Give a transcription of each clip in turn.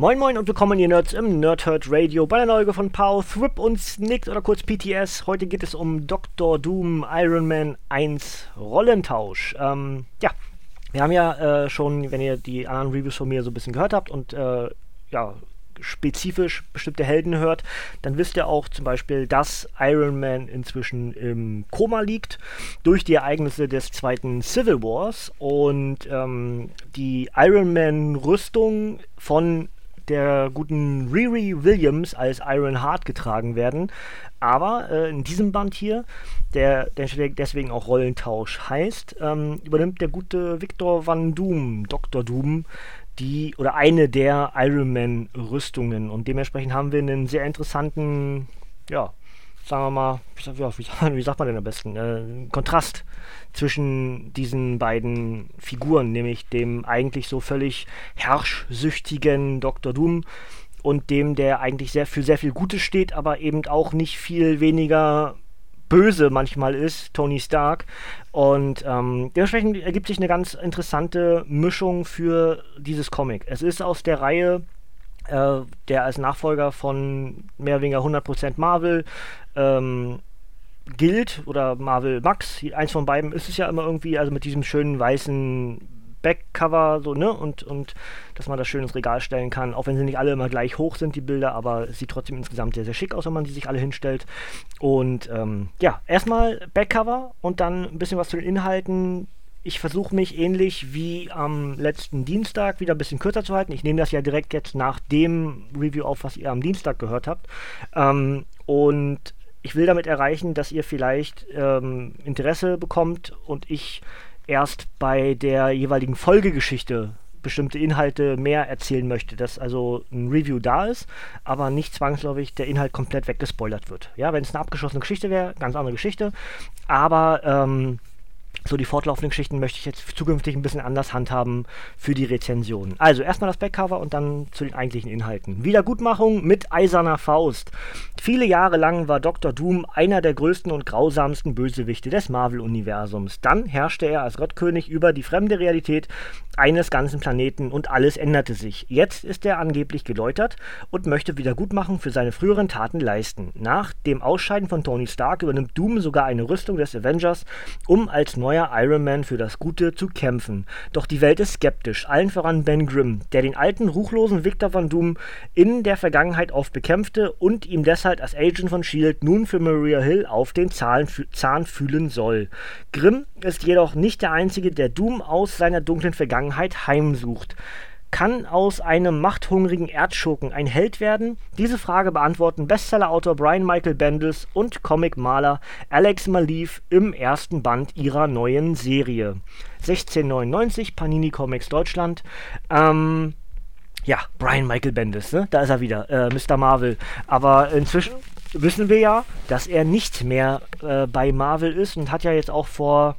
Moin Moin und willkommen ihr Nerds im Nerdhurt Radio bei der Neuge von Pow, Thrip und Snicked oder kurz PTS. Heute geht es um Dr. Doom Iron Man 1 Rollentausch. Ähm, ja, wir haben ja äh, schon, wenn ihr die anderen Reviews von mir so ein bisschen gehört habt und äh, ja, spezifisch bestimmte Helden hört, dann wisst ihr auch zum Beispiel, dass Iron Man inzwischen im Koma liegt durch die Ereignisse des zweiten Civil Wars und ähm, die Iron Man Rüstung von der guten Riri Williams als Iron Heart getragen werden. Aber äh, in diesem Band hier, der, der deswegen auch Rollentausch heißt, ähm, übernimmt der gute Victor Van Doom, Dr. Doom, die oder eine der Iron Man Rüstungen. Und dementsprechend haben wir einen sehr interessanten, ja, sagen wir mal, wie, sagt man denn am besten, äh, Kontrast zwischen diesen beiden Figuren, nämlich dem eigentlich so völlig herrschsüchtigen Dr. Doom und dem, der eigentlich sehr für sehr viel Gutes steht, aber eben auch nicht viel weniger böse manchmal ist, Tony Stark. Und ähm, dementsprechend ergibt sich eine ganz interessante Mischung für dieses Comic. Es ist aus der Reihe äh, der als Nachfolger von mehr oder weniger 100% Marvel ähm, gilt oder Marvel Max, eins von beiden ist es ja immer irgendwie, also mit diesem schönen weißen Backcover, so, ne? Und, und dass man das schön ins Regal stellen kann, auch wenn sie nicht alle immer gleich hoch sind, die Bilder, aber es sieht trotzdem insgesamt sehr, sehr schick aus, wenn man die sich alle hinstellt. Und ähm, ja, erstmal Backcover und dann ein bisschen was zu den Inhalten. Ich versuche mich ähnlich wie am letzten Dienstag wieder ein bisschen kürzer zu halten. Ich nehme das ja direkt jetzt nach dem Review auf, was ihr am Dienstag gehört habt. Ähm, und ich will damit erreichen, dass ihr vielleicht ähm, Interesse bekommt und ich erst bei der jeweiligen Folgegeschichte bestimmte Inhalte mehr erzählen möchte, dass also ein Review da ist, aber nicht zwangsläufig der Inhalt komplett weggespoilert wird. Ja, wenn es eine abgeschlossene Geschichte wäre, ganz andere Geschichte, aber ähm, so die fortlaufenden Geschichten möchte ich jetzt zukünftig ein bisschen anders handhaben für die Rezensionen. Also erstmal das Backcover und dann zu den eigentlichen Inhalten. Wiedergutmachung mit eiserner Faust. Viele Jahre lang war Dr. Doom einer der größten und grausamsten Bösewichte des Marvel-Universums. Dann herrschte er als Gottkönig über die fremde Realität eines ganzen Planeten und alles änderte sich. Jetzt ist er angeblich geläutert und möchte Wiedergutmachung für seine früheren Taten leisten. Nach dem Ausscheiden von Tony Stark übernimmt Doom sogar eine Rüstung des Avengers, um als neuer Iron Man für das Gute zu kämpfen. Doch die Welt ist skeptisch, allen voran Ben Grimm, der den alten, ruchlosen Victor Van Doom in der Vergangenheit oft bekämpfte und ihm deshalb als Agent von S.H.I.E.L.D. nun für Maria Hill auf den Zahn, Zahn fühlen soll. Grimm ist jedoch nicht der Einzige, der Doom aus seiner dunklen Vergangenheit heimsucht. Kann aus einem machthungrigen Erdschurken ein Held werden? Diese Frage beantworten Bestsellerautor Brian Michael Bendis und Comicmaler Alex Maliv im ersten Band ihrer neuen Serie. 1699 Panini Comics Deutschland. Ähm, ja, Brian Michael Bendis, ne? Da ist er wieder, äh, Mr. Marvel. Aber inzwischen wissen wir ja, dass er nicht mehr äh, bei Marvel ist und hat ja jetzt auch vor,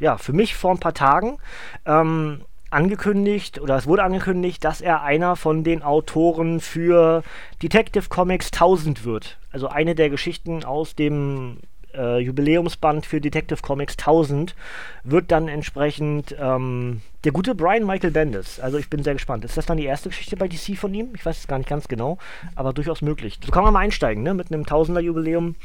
ja, für mich vor ein paar Tagen ähm, angekündigt, oder es wurde angekündigt, dass er einer von den Autoren für Detective Comics 1000 wird. Also eine der Geschichten aus dem äh, Jubiläumsband für Detective Comics 1000 wird dann entsprechend ähm, der gute Brian Michael Bendis. Also ich bin sehr gespannt. Ist das dann die erste Geschichte bei DC von ihm? Ich weiß es gar nicht ganz genau, aber durchaus möglich. So kann man mal einsteigen, ne? Mit einem Tausender-Jubiläum.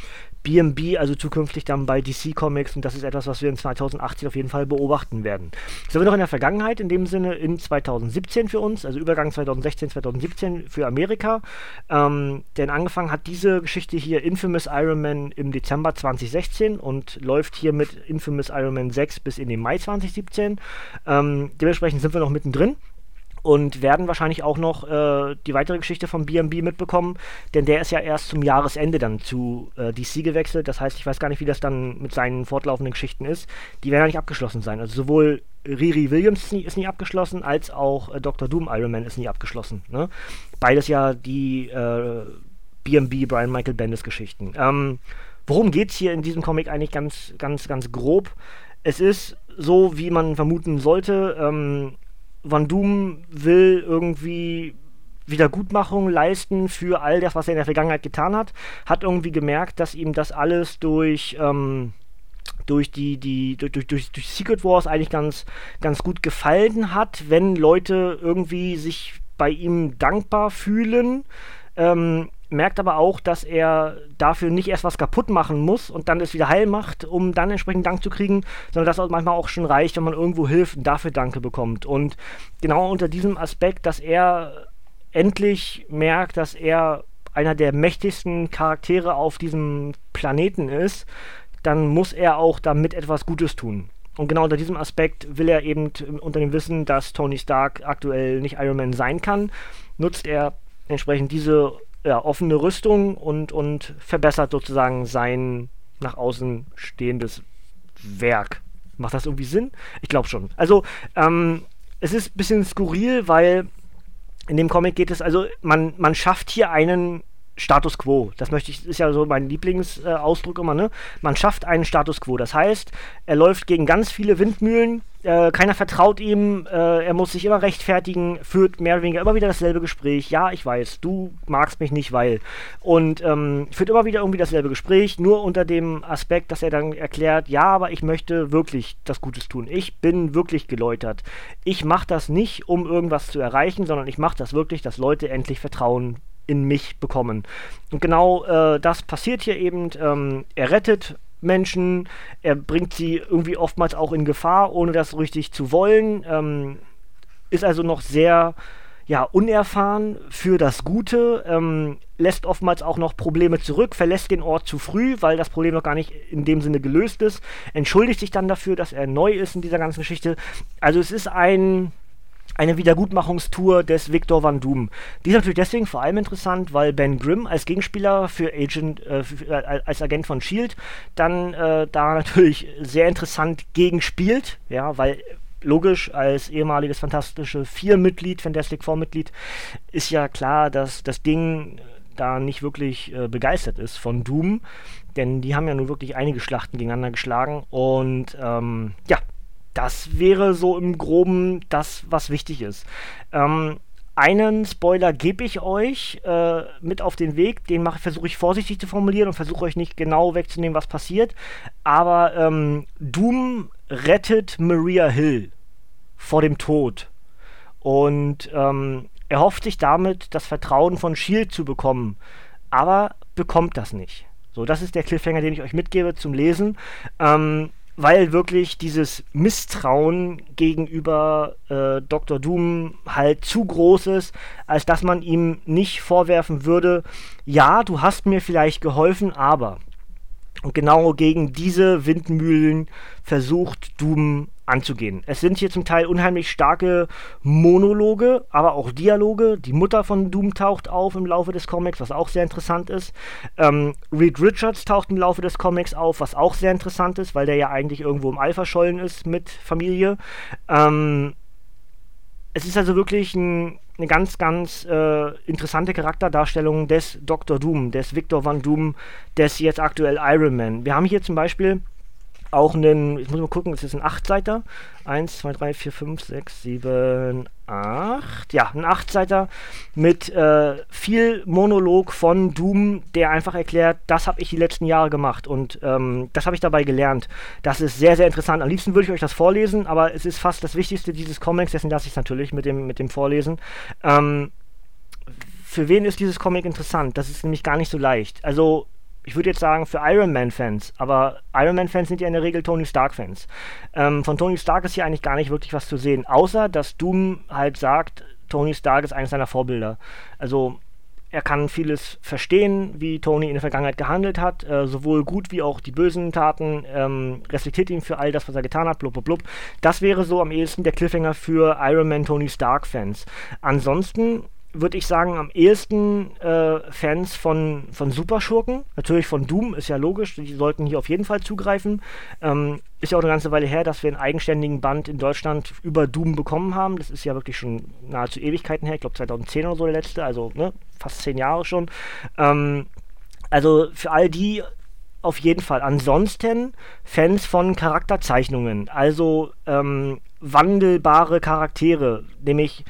BMB, also zukünftig dann bei DC Comics und das ist etwas, was wir in 2018 auf jeden Fall beobachten werden. Sind wir noch in der Vergangenheit, in dem Sinne in 2017 für uns, also Übergang 2016, 2017 für Amerika. Ähm, denn angefangen hat diese Geschichte hier Infamous Iron Man im Dezember 2016 und läuft hier mit Infamous Iron Man 6 bis in den Mai 2017. Ähm, dementsprechend sind wir noch mittendrin. und werden wahrscheinlich auch noch äh, die weitere Geschichte von BMB mitbekommen, denn der ist ja erst zum Jahresende dann zu äh, DC gewechselt. Das heißt, ich weiß gar nicht, wie das dann mit seinen fortlaufenden Geschichten ist. Die werden ja nicht abgeschlossen sein. Also sowohl Riri Williams ist nie, ist nie abgeschlossen, als auch äh, Dr. Doom Iron Man ist nie abgeschlossen. Ne? Beides ja die BMB äh, Brian Michael Bendis Geschichten. Ähm, worum geht es hier in diesem Comic eigentlich ganz, ganz, ganz grob? Es ist so, wie man vermuten sollte. Ähm, Van Doom will irgendwie Wiedergutmachung leisten für all das, was er in der Vergangenheit getan hat, hat irgendwie gemerkt, dass ihm das alles durch, ähm, durch die, die, durch, durch, durch Secret Wars eigentlich ganz, ganz gut gefallen hat, wenn Leute irgendwie sich bei ihm dankbar fühlen. Ähm, merkt aber auch, dass er dafür nicht erst was kaputt machen muss und dann es wieder heil macht, um dann entsprechend Dank zu kriegen, sondern dass es manchmal auch schon reicht, wenn man irgendwo hilft und dafür Danke bekommt. Und genau unter diesem Aspekt, dass er endlich merkt, dass er einer der mächtigsten Charaktere auf diesem Planeten ist, dann muss er auch damit etwas Gutes tun. Und genau unter diesem Aspekt will er eben unter dem Wissen, dass Tony Stark aktuell nicht Iron Man sein kann, nutzt er entsprechend diese ja, offene Rüstung und, und verbessert sozusagen sein nach außen stehendes Werk. Macht das irgendwie Sinn? Ich glaube schon. Also, ähm, es ist ein bisschen skurril, weil in dem Comic geht es, also man, man schafft hier einen Status quo. Das möchte ich, ist ja so mein Lieblingsausdruck äh, immer, ne? Man schafft einen Status quo. Das heißt, er läuft gegen ganz viele Windmühlen, äh, keiner vertraut ihm, äh, er muss sich immer rechtfertigen, führt mehr oder weniger immer wieder dasselbe Gespräch. Ja, ich weiß, du magst mich nicht, weil. Und ähm, führt immer wieder irgendwie dasselbe Gespräch, nur unter dem Aspekt, dass er dann erklärt, ja, aber ich möchte wirklich das Gutes tun. Ich bin wirklich geläutert. Ich mache das nicht, um irgendwas zu erreichen, sondern ich mache das wirklich, dass Leute endlich Vertrauen in mich bekommen. Und genau äh, das passiert hier eben. Ähm, er rettet Menschen, er bringt sie irgendwie oftmals auch in Gefahr, ohne das richtig zu wollen. Ähm, ist also noch sehr ja, unerfahren für das Gute, ähm, lässt oftmals auch noch Probleme zurück, verlässt den Ort zu früh, weil das Problem noch gar nicht in dem Sinne gelöst ist, entschuldigt sich dann dafür, dass er neu ist in dieser ganzen Geschichte. Also es ist ein eine Wiedergutmachungstour des Victor Van Doom. Die ist natürlich deswegen vor allem interessant, weil Ben Grimm als Gegenspieler für Agent, äh, für, äh, als Agent von Shield dann äh, da natürlich sehr interessant gegenspielt, ja, weil logisch, als ehemaliges fantastische Vier-Mitglied, Fantastic Four-Mitglied, ist ja klar, dass das Ding da nicht wirklich äh, begeistert ist von Doom, denn die haben ja nun wirklich einige Schlachten gegeneinander geschlagen und ähm, ja, das wäre so im Groben das, was wichtig ist. Ähm, einen Spoiler gebe ich euch äh, mit auf den Weg. Den versuche ich vorsichtig zu formulieren und versuche euch nicht genau wegzunehmen, was passiert. Aber ähm, Doom rettet Maria Hill vor dem Tod. Und ähm, er hofft sich damit, das Vertrauen von Shield zu bekommen. Aber bekommt das nicht. So, das ist der Cliffhanger, den ich euch mitgebe zum Lesen. Ähm, weil wirklich dieses Misstrauen gegenüber äh, Dr. Doom halt zu groß ist, als dass man ihm nicht vorwerfen würde, ja, du hast mir vielleicht geholfen, aber. Und genau gegen diese Windmühlen versucht Doom anzugehen. Es sind hier zum Teil unheimlich starke Monologe, aber auch Dialoge. Die Mutter von Doom taucht auf im Laufe des Comics, was auch sehr interessant ist. Ähm, Reed Richards taucht im Laufe des Comics auf, was auch sehr interessant ist, weil der ja eigentlich irgendwo im All verschollen ist mit Familie. Ähm, es ist also wirklich ein, eine ganz, ganz äh, interessante Charakterdarstellung des Dr. Doom, des Victor Van Doom, des jetzt aktuell Iron Man. Wir haben hier zum Beispiel auch einen, ich muss mal gucken, es ist ein 8-Seiter. 1, 2, 3, 4, 5, 6, 7, 8. Ja, ein 8-Seiter mit äh, viel Monolog von Doom, der einfach erklärt, das habe ich die letzten Jahre gemacht und ähm, das habe ich dabei gelernt. Das ist sehr, sehr interessant. Am liebsten würde ich euch das vorlesen, aber es ist fast das Wichtigste dieses Comics, dessen lasse ich es natürlich mit dem, mit dem Vorlesen. Ähm, für wen ist dieses Comic interessant? Das ist nämlich gar nicht so leicht. Also ich würde jetzt sagen, für Iron Man-Fans, aber Iron Man-Fans sind ja in der Regel Tony Stark-Fans. Ähm, von Tony Stark ist hier eigentlich gar nicht wirklich was zu sehen, außer dass Doom halt sagt, Tony Stark ist eines seiner Vorbilder. Also er kann vieles verstehen, wie Tony in der Vergangenheit gehandelt hat, äh, sowohl gut wie auch die bösen Taten, ähm, respektiert ihn für all das, was er getan hat, blub, blub, blub. Das wäre so am ehesten der Cliffhanger für Iron Man Tony Stark Fans. Ansonsten würde ich sagen, am ehesten äh, Fans von, von Superschurken. Natürlich von Doom, ist ja logisch, die sollten hier auf jeden Fall zugreifen. Ähm, ist ja auch eine ganze Weile her, dass wir einen eigenständigen Band in Deutschland über Doom bekommen haben. Das ist ja wirklich schon nahezu Ewigkeiten her. Ich glaube 2010 oder so der letzte, also ne, fast zehn Jahre schon. Ähm, also für all die auf jeden Fall. Ansonsten Fans von Charakterzeichnungen, also ähm, wandelbare Charaktere, nämlich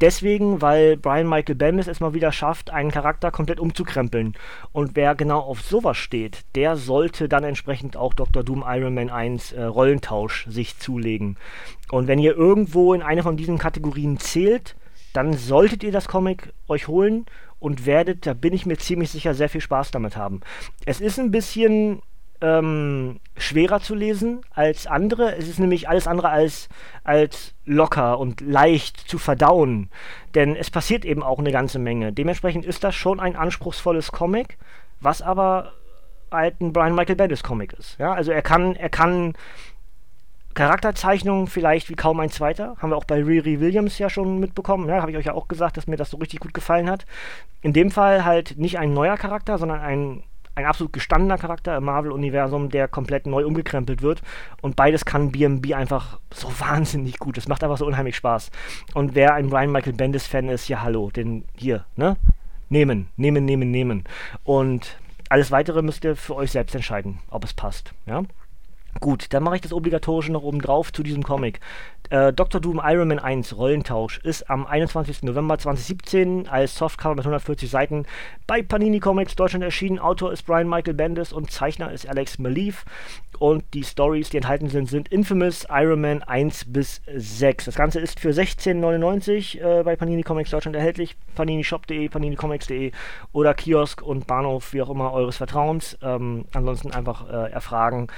deswegen, weil Brian Michael Bendis es mal wieder schafft, einen Charakter komplett umzukrempeln. Und wer genau auf sowas steht, der sollte dann entsprechend auch Dr. Doom Iron Man 1 äh, Rollentausch sich zulegen. Und wenn ihr irgendwo in eine von diesen Kategorien zählt, dann solltet ihr das Comic euch holen und werdet, da bin ich mir ziemlich sicher, sehr viel Spaß damit haben. Es ist ein bisschen ähm, schwerer zu lesen als andere. Es ist nämlich alles andere als, als locker und leicht zu verdauen. Denn es passiert eben auch eine ganze Menge. Dementsprechend ist das schon ein anspruchsvolles Comic, was aber halt ein Brian Michael Bendis Comic ist. Ja, also er kann, er kann Charakterzeichnungen vielleicht wie kaum ein zweiter. Haben wir auch bei Riri Williams ja schon mitbekommen. Ja, habe ich euch ja auch gesagt, dass mir das so richtig gut gefallen hat. In dem Fall halt nicht ein neuer Charakter, sondern ein ein absolut gestandener Charakter im Marvel-Universum, der komplett neu umgekrempelt wird. Und beides kann BMB einfach so wahnsinnig gut. Es macht einfach so unheimlich Spaß. Und wer ein Brian Michael Bendis-Fan ist, ja hallo, den hier, ne? Nehmen, nehmen, nehmen, nehmen. Und alles weitere müsst ihr für euch selbst entscheiden, ob es passt. Ja? Gut, dann mache ich das Obligatorische noch oben drauf zu diesem Comic. Äh, Dr. Doom Iron Man 1 Rollentausch ist am 21. November 2017 als Softcover mit 140 Seiten bei Panini Comics Deutschland erschienen. Autor ist Brian Michael Bendis und Zeichner ist Alex Maleev. Und die Stories, die enthalten sind, sind Infamous Iron Man 1 bis 6. Das Ganze ist für 16,99 äh, bei Panini Comics Deutschland erhältlich. paninishop.de, paninicomics.de oder Kiosk und Bahnhof, wie auch immer, eures Vertrauens. Ähm, ansonsten einfach äh, erfragen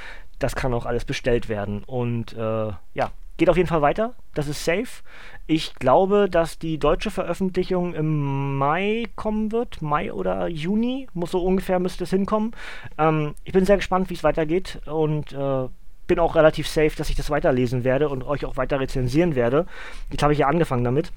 das kann auch alles bestellt werden. Und äh, ja, geht auf jeden Fall weiter. Das ist safe. Ich glaube, dass die deutsche Veröffentlichung im Mai kommen wird. Mai oder Juni. Muss so ungefähr müsste es hinkommen. Ähm, ich bin sehr gespannt, wie es weitergeht. Und äh, bin auch relativ safe, dass ich das weiterlesen werde und euch auch weiter rezensieren werde. Jetzt habe ich ja angefangen damit.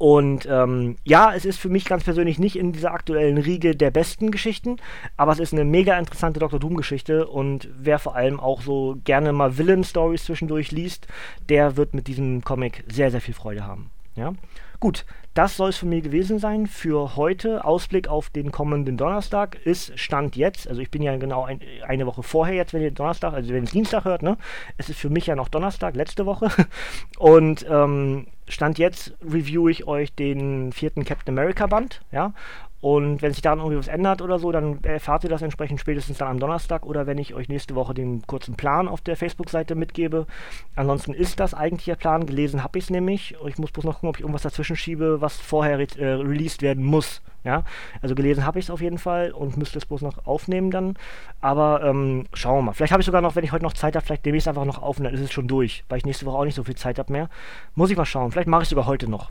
Und ähm, ja, es ist für mich ganz persönlich nicht in dieser aktuellen Riege der besten Geschichten, aber es ist eine mega interessante Dr. Doom-Geschichte und wer vor allem auch so gerne mal Villain-Stories zwischendurch liest, der wird mit diesem Comic sehr, sehr viel Freude haben. Ja? Gut, das soll es von mir gewesen sein für heute. Ausblick auf den kommenden Donnerstag ist Stand jetzt. Also ich bin ja genau ein, eine Woche vorher jetzt, wenn ihr Donnerstag, also wenn ihr es Dienstag hört, ne? Es ist für mich ja noch Donnerstag, letzte Woche. Und ähm, Stand jetzt review ich euch den vierten Captain America Band, ja. Und wenn sich daran irgendwie was ändert oder so, dann erfahrt ihr das entsprechend spätestens dann am Donnerstag oder wenn ich euch nächste Woche den kurzen Plan auf der Facebook-Seite mitgebe. Ansonsten ist das eigentlich der Plan. Gelesen habe ich es nämlich. Ich muss bloß noch gucken, ob ich irgendwas dazwischen schiebe, was vorher äh, released werden muss. Ja, also gelesen habe ich es auf jeden Fall und müsste es bloß noch aufnehmen dann. Aber ähm, schauen wir mal. Vielleicht habe ich sogar noch, wenn ich heute noch Zeit habe, vielleicht nehme ich es einfach noch auf und dann ist es schon durch, weil ich nächste Woche auch nicht so viel Zeit habe mehr. Muss ich mal schauen. Vielleicht mache ich es sogar heute noch.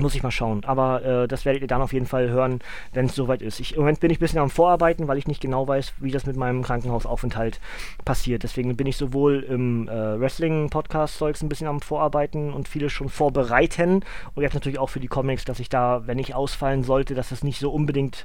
Muss ich mal schauen. Aber äh, das werdet ihr dann auf jeden Fall hören, wenn es soweit ist. Ich, Im Moment bin ich ein bisschen am Vorarbeiten, weil ich nicht genau weiß, wie das mit meinem Krankenhausaufenthalt passiert. Deswegen bin ich sowohl im äh, Wrestling-Podcast-Zeugs ein bisschen am Vorarbeiten und vieles schon vorbereiten. Und jetzt natürlich auch für die Comics, dass ich da, wenn ich ausfallen sollte, dass das nicht so unbedingt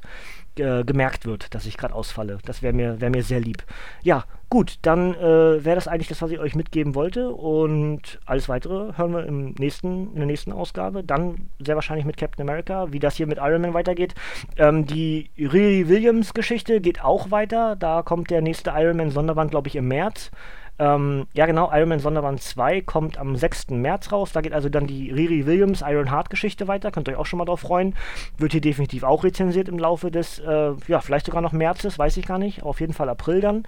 äh, gemerkt wird, dass ich gerade ausfalle. Das wäre mir, wär mir sehr lieb. Ja, gut, dann äh, wäre das eigentlich das, was ich euch mitgeben wollte. Und alles weitere hören wir im nächsten, in der nächsten Ausgabe. Dann sehr wahrscheinlich mit Captain America, wie das hier mit Iron Man weitergeht. Ähm, die Riri Williams-Geschichte geht auch weiter. Da kommt der nächste Iron Man-Sonderband, glaube ich, im März. Ähm, ja, genau, Iron Man Sonderband 2 kommt am 6. März raus. Da geht also dann die Riri Williams Iron Heart Geschichte weiter. Könnt ihr euch auch schon mal drauf freuen. Wird hier definitiv auch rezensiert im Laufe des, äh, ja, vielleicht sogar noch Märzes, weiß ich gar nicht. Auf jeden Fall April dann.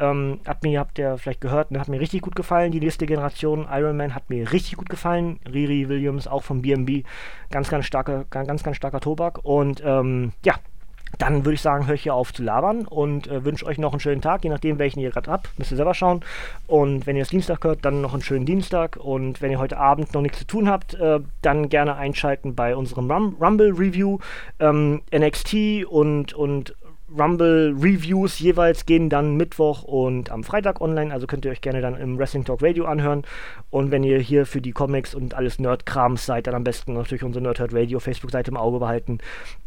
Ähm, hat mir, habt ihr vielleicht gehört, ne, hat mir richtig gut gefallen. Die nächste Generation Iron Man hat mir richtig gut gefallen. Riri Williams, auch vom BMB, ganz, ganz starker, ganz, ganz starker Tobak. Und ähm, ja, dann würde ich sagen, höre ich hier auf zu labern und äh, wünsche euch noch einen schönen Tag, je nachdem, welchen ihr gerade habt. Müsst ihr selber schauen. Und wenn ihr es Dienstag hört, dann noch einen schönen Dienstag. Und wenn ihr heute Abend noch nichts zu tun habt, äh, dann gerne einschalten bei unserem Rum Rumble Review. Ähm, NXT und, und Rumble Reviews jeweils gehen dann Mittwoch und am Freitag online, also könnt ihr euch gerne dann im Wrestling Talk Radio anhören. Und wenn ihr hier für die Comics und alles Nerdkrams seid, dann am besten natürlich unsere Nerdhurt Radio Facebook-Seite im Auge behalten.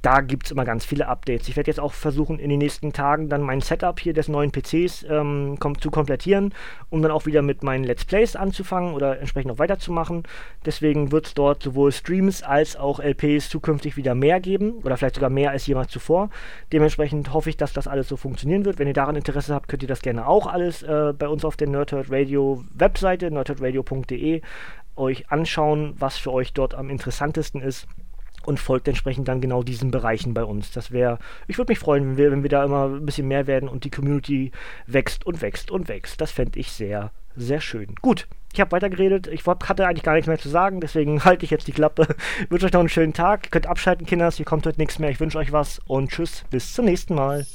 Da gibt es immer ganz viele Updates. Ich werde jetzt auch versuchen, in den nächsten Tagen dann mein Setup hier des neuen PCs ähm, kom zu komplettieren, um dann auch wieder mit meinen Let's Plays anzufangen oder entsprechend auch weiterzumachen. Deswegen wird es dort sowohl Streams als auch LPs zukünftig wieder mehr geben oder vielleicht sogar mehr als jemals zuvor. Dementsprechend hoffe ich, dass das alles so funktionieren wird. Wenn ihr daran Interesse habt, könnt ihr das gerne auch alles äh, bei uns auf der Nerdhurt Radio Webseite, nerdhurtradio.de, euch anschauen, was für euch dort am interessantesten ist und folgt entsprechend dann genau diesen Bereichen bei uns. Das wäre, ich würde mich freuen, wenn wir, wenn wir da immer ein bisschen mehr werden und die Community wächst und wächst und wächst. Das fände ich sehr, sehr schön. Gut, ich habe weitergeredet. Ich hatte eigentlich gar nichts mehr zu sagen, deswegen halte ich jetzt die Klappe. Ich wünsche euch noch einen schönen Tag. Ihr könnt abschalten, Kinders. Hier kommt heute nichts mehr. Ich wünsche euch was und tschüss. Bis zum nächsten Mal.